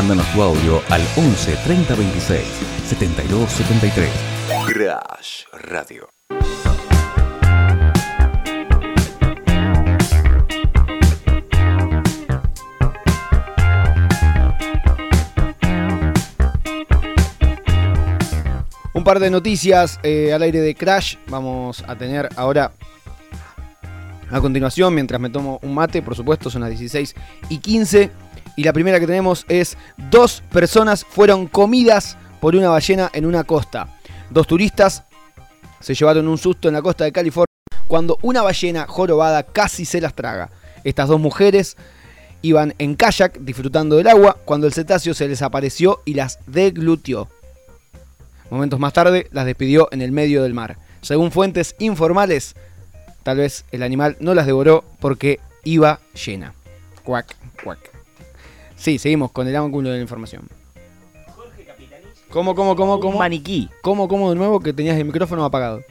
Mándanos tu audio al 11 30 26 72 73. Crash Radio. Un par de noticias eh, al aire de Crash. Vamos a tener ahora a continuación, mientras me tomo un mate, por supuesto, son las 16 y 15. Y la primera que tenemos es dos personas fueron comidas por una ballena en una costa. Dos turistas se llevaron un susto en la costa de California cuando una ballena jorobada casi se las traga. Estas dos mujeres iban en kayak disfrutando del agua cuando el cetáceo se les apareció y las deglutió. Momentos más tarde las despidió en el medio del mar. Según fuentes informales, tal vez el animal no las devoró porque iba llena. Cuac, cuac. Sí, seguimos con el ángulo de la información. ¿Cómo, cómo, cómo, cómo? Un maniquí. ¿Cómo, cómo de nuevo que tenías el micrófono apagado?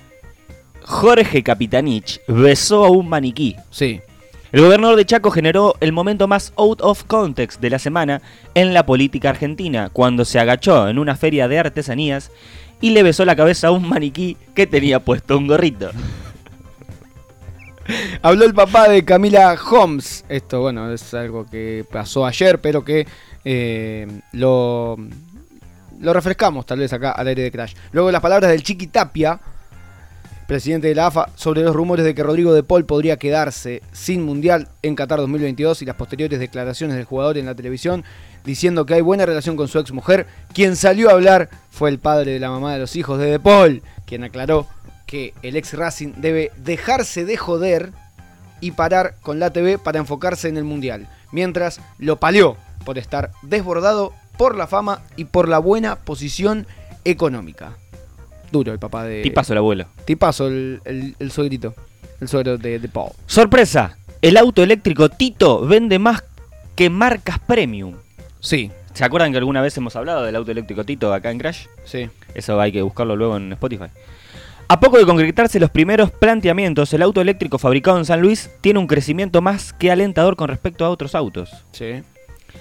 Jorge Capitanich besó a un maniquí. Sí. El gobernador de Chaco generó el momento más out of context de la semana en la política argentina, cuando se agachó en una feria de artesanías y le besó la cabeza a un maniquí que tenía puesto un gorrito. Habló el papá de Camila Holmes. Esto, bueno, es algo que pasó ayer, pero que eh, lo, lo refrescamos tal vez acá al aire de Crash. Luego las palabras del Chiqui Tapia, presidente de la AFA, sobre los rumores de que Rodrigo de Paul podría quedarse sin Mundial en Qatar 2022 y las posteriores declaraciones del jugador en la televisión diciendo que hay buena relación con su ex mujer. Quien salió a hablar fue el padre de la mamá de los hijos de De Paul, quien aclaró que el ex Racing debe dejarse de joder y parar con la TV para enfocarse en el Mundial, mientras lo palió por estar desbordado por la fama y por la buena posición económica. Duro el papá de... Tipazo el abuelo. Tipazo el, el, el suegrito, el suegro de, de Paul. Sorpresa, el auto eléctrico Tito vende más que marcas premium. Sí, ¿Se acuerdan que alguna vez hemos hablado del auto eléctrico Tito acá en Crash? sí. Eso hay que buscarlo luego en Spotify. A poco de concretarse los primeros planteamientos, el auto eléctrico fabricado en San Luis tiene un crecimiento más que alentador con respecto a otros autos. Sí.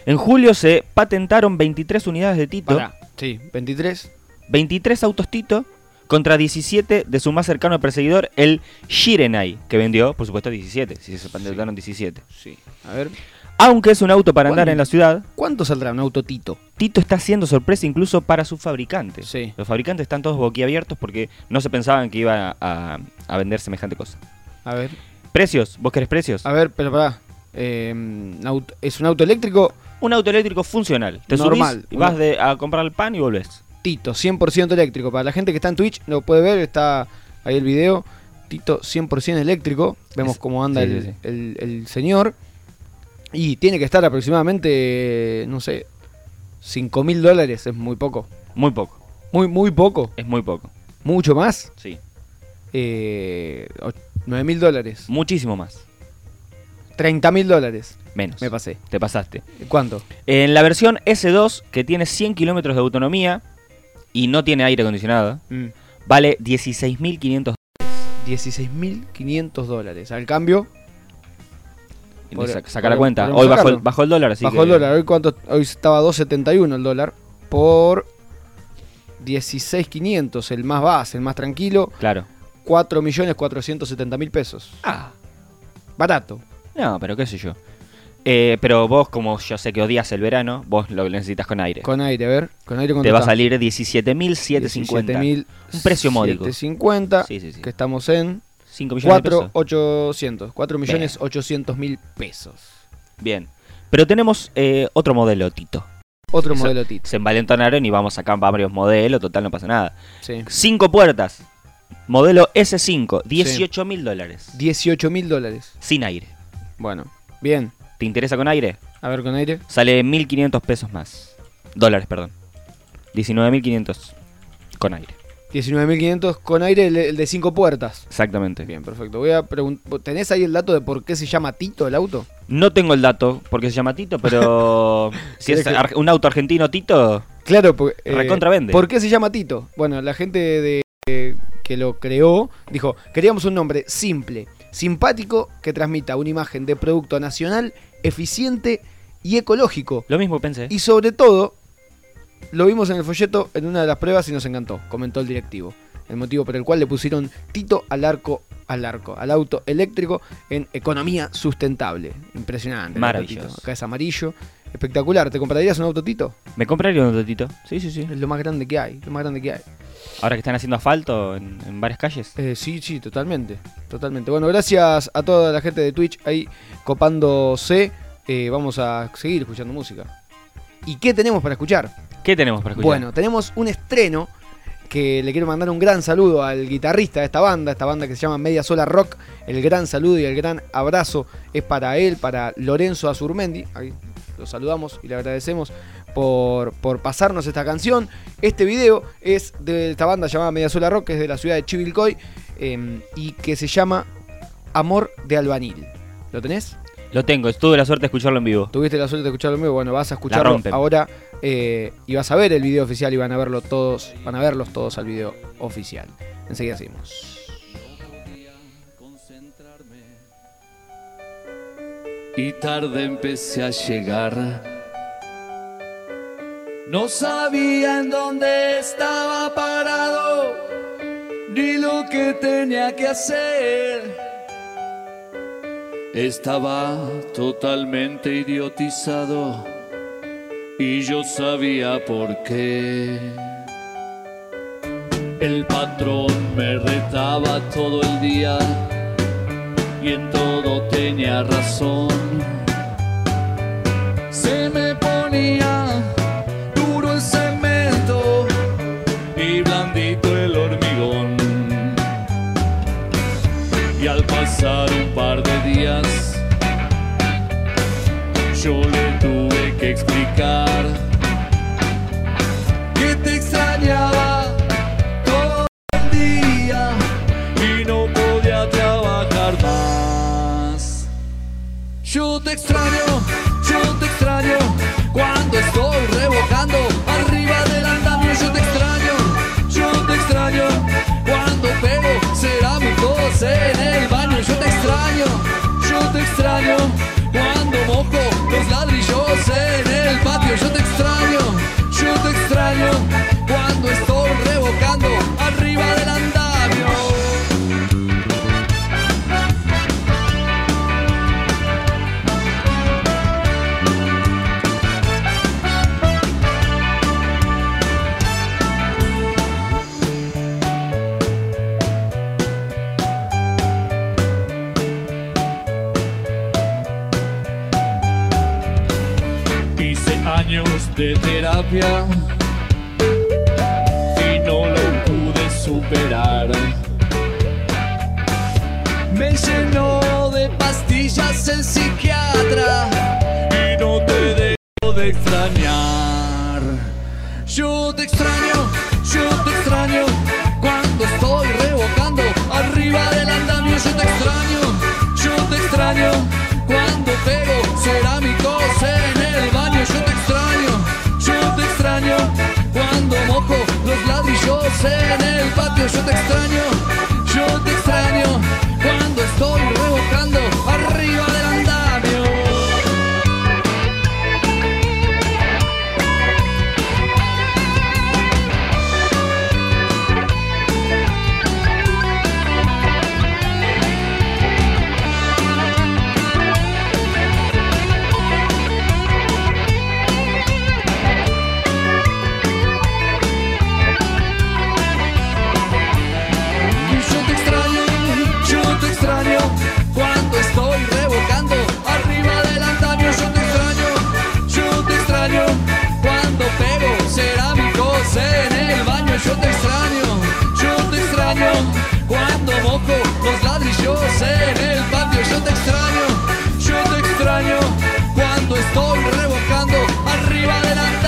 En julio se patentaron 23 unidades de Tito, Pará. Sí, 23. 23 autos Tito contra 17 de su más cercano perseguidor, el Shirenai, que vendió, por supuesto, 17, si se patentaron 17. Sí. A ver. Aunque es un auto para andar en la ciudad, ¿Cuánto saldrá un auto Tito? Tito está haciendo sorpresa incluso para sus fabricantes. Sí. Los fabricantes están todos boquiabiertos porque no se pensaban que iba a, a vender semejante cosa. A ver. Precios, ¿vos querés precios? A ver, pero pará. Eh, auto- ¿Es un auto eléctrico? Un auto eléctrico funcional. Te Normal, subís y vas de- a comprar el pan y volvés. Tito, 100% eléctrico. Para la gente que está en Twitch, lo puede ver, está ahí el video. Tito 100% eléctrico. Vemos Es- cómo anda sí, el, sí, sí. el- el señor. Y tiene que estar aproximadamente, no sé, 5 mil dólares. Es muy poco. Muy poco. Muy, muy poco. Es muy poco. Mucho más. Sí. Eh, 9 mil dólares. Muchísimo más. 30 mil dólares. Menos. Me pasé. Te pasaste. ¿Cuánto? En la versión S2, que tiene 100 kilómetros de autonomía y no tiene aire acondicionado, Mm. vale 16.500 16.500 dólares. Al cambio, Por- Saca saca la cuenta. Hoy bajó el, sacarlo. bajó el dólar, así bajó que- el dólar. Hoy, cuánto, hoy estaba 2.71 el dólar. Por 16.500, el más base, el más tranquilo. Claro. 4.470.000 pesos. Ah, Barato. no, pero qué sé yo. Eh, pero vos, como yo sé que odias el verano, vos lo necesitas con aire. Con aire, a ver. Con aire Te va a salir 17.750. 17.000. Un precio módico. 750. Sí, sí, sí. Que estamos en 5 millones de pesos. 4.800. 4.800.000 pesos. Bien. Pero tenemos eh, otro modelo, Tito. Otro Eso- modelo Tito. Se envalentonaron y vamos acá varios modelos, total no pasa nada. Sí. Cinco puertas. Modelo S5, 18 mil dólares. 18.000 dólares. Sin aire. Bueno, bien. ¿Te interesa con aire? A ver con aire. Sale 1.500 pesos más. Dólares, perdón. 19.500 con aire. 19.500 con aire, el, el de 5 puertas. Exactamente. Bien, perfecto. Voy a preguntar. ¿Tenés ahí el dato de por qué se llama Tito el auto? No tengo el dato porque se llama Tito, pero si es ¿Querés que- ar- un auto argentino Tito, Claro, porque. Recontra vende. ¿Por qué se llama Tito? Bueno, la gente de, eh, que lo creó dijo: queríamos un nombre simple, simpático, que transmita una imagen de producto nacional, eficiente y ecológico. Lo mismo pensé. Y sobre todo, lo vimos en el folleto en una de las pruebas y nos encantó, comentó el directivo. El motivo por el cual le pusieron Tito al arco, al arco, al auto eléctrico en economía sustentable. Impresionante. auto Maravilloso. Tito. Acá es amarillo. Espectacular. ¿Te comprarías un auto Tito? Me compraría un totito. Sí, sí, sí. Es lo más grande que hay. Lo más grande que hay. Ahora que están haciendo asfalto en, en varias calles. Eh, sí, sí, totalmente. Totalmente. Bueno, gracias a toda la gente de Twitch ahí copándose. Eh, vamos a seguir escuchando música. ¿Y qué tenemos para escuchar? ¿Qué tenemos para escuchar? Bueno, tenemos un estreno que le quiero mandar un gran saludo al guitarrista de esta banda, esta banda que se llama Media Sola Rock. El gran saludo y el gran abrazo es para él, para Lorenzo Azurmendi. Ahí lo saludamos y le agradecemos por, por pasarnos esta canción. Este video es de esta banda llamada Media Sola Rock, que es de la ciudad de Chivilcoy eh, y que se llama Amor de Albanil. ¿Lo tenés? Lo tengo, tuve la suerte de escucharlo en vivo. Tuviste la suerte de escucharlo en vivo, bueno, vas a escucharlo ahora eh, y vas a ver el video oficial y van a verlo todos, van a verlos todos al video oficial. Enseguida seguimos. y tarde empecé a llegar. No sabía en dónde estaba parado, ni lo que tenía que hacer. Estaba totalmente idiotizado y yo sabía por qué. El patrón me retaba todo el día y en todo tenía razón. Explicar. Que te extrañaba años de terapia y no lo pude superar. Me llenó de pastillas el psiquiatra y no te dejo de extrañar. Yo te extraño, yo te extraño cuando estoy revocando arriba del andamio. Yo te extraño, yo te extraño cuando pego en el los ladrillos en el patio. Yo te extraño, esperanza.